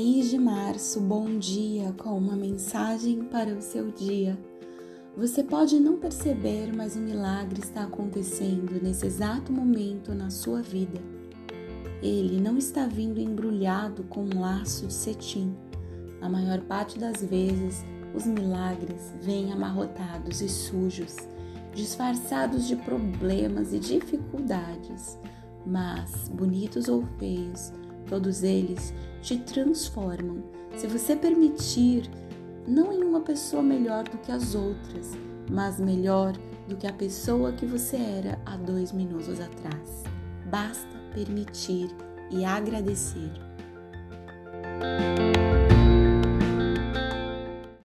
de março, bom dia, com uma mensagem para o seu dia. Você pode não perceber, mas um milagre está acontecendo nesse exato momento na sua vida. Ele não está vindo embrulhado com um laço de cetim. A maior parte das vezes, os milagres vêm amarrotados e sujos, disfarçados de problemas e dificuldades, mas, bonitos ou feios, todos eles te transformam se você permitir, não em uma pessoa melhor do que as outras, mas melhor do que a pessoa que você era há dois minutos atrás. Basta permitir e agradecer.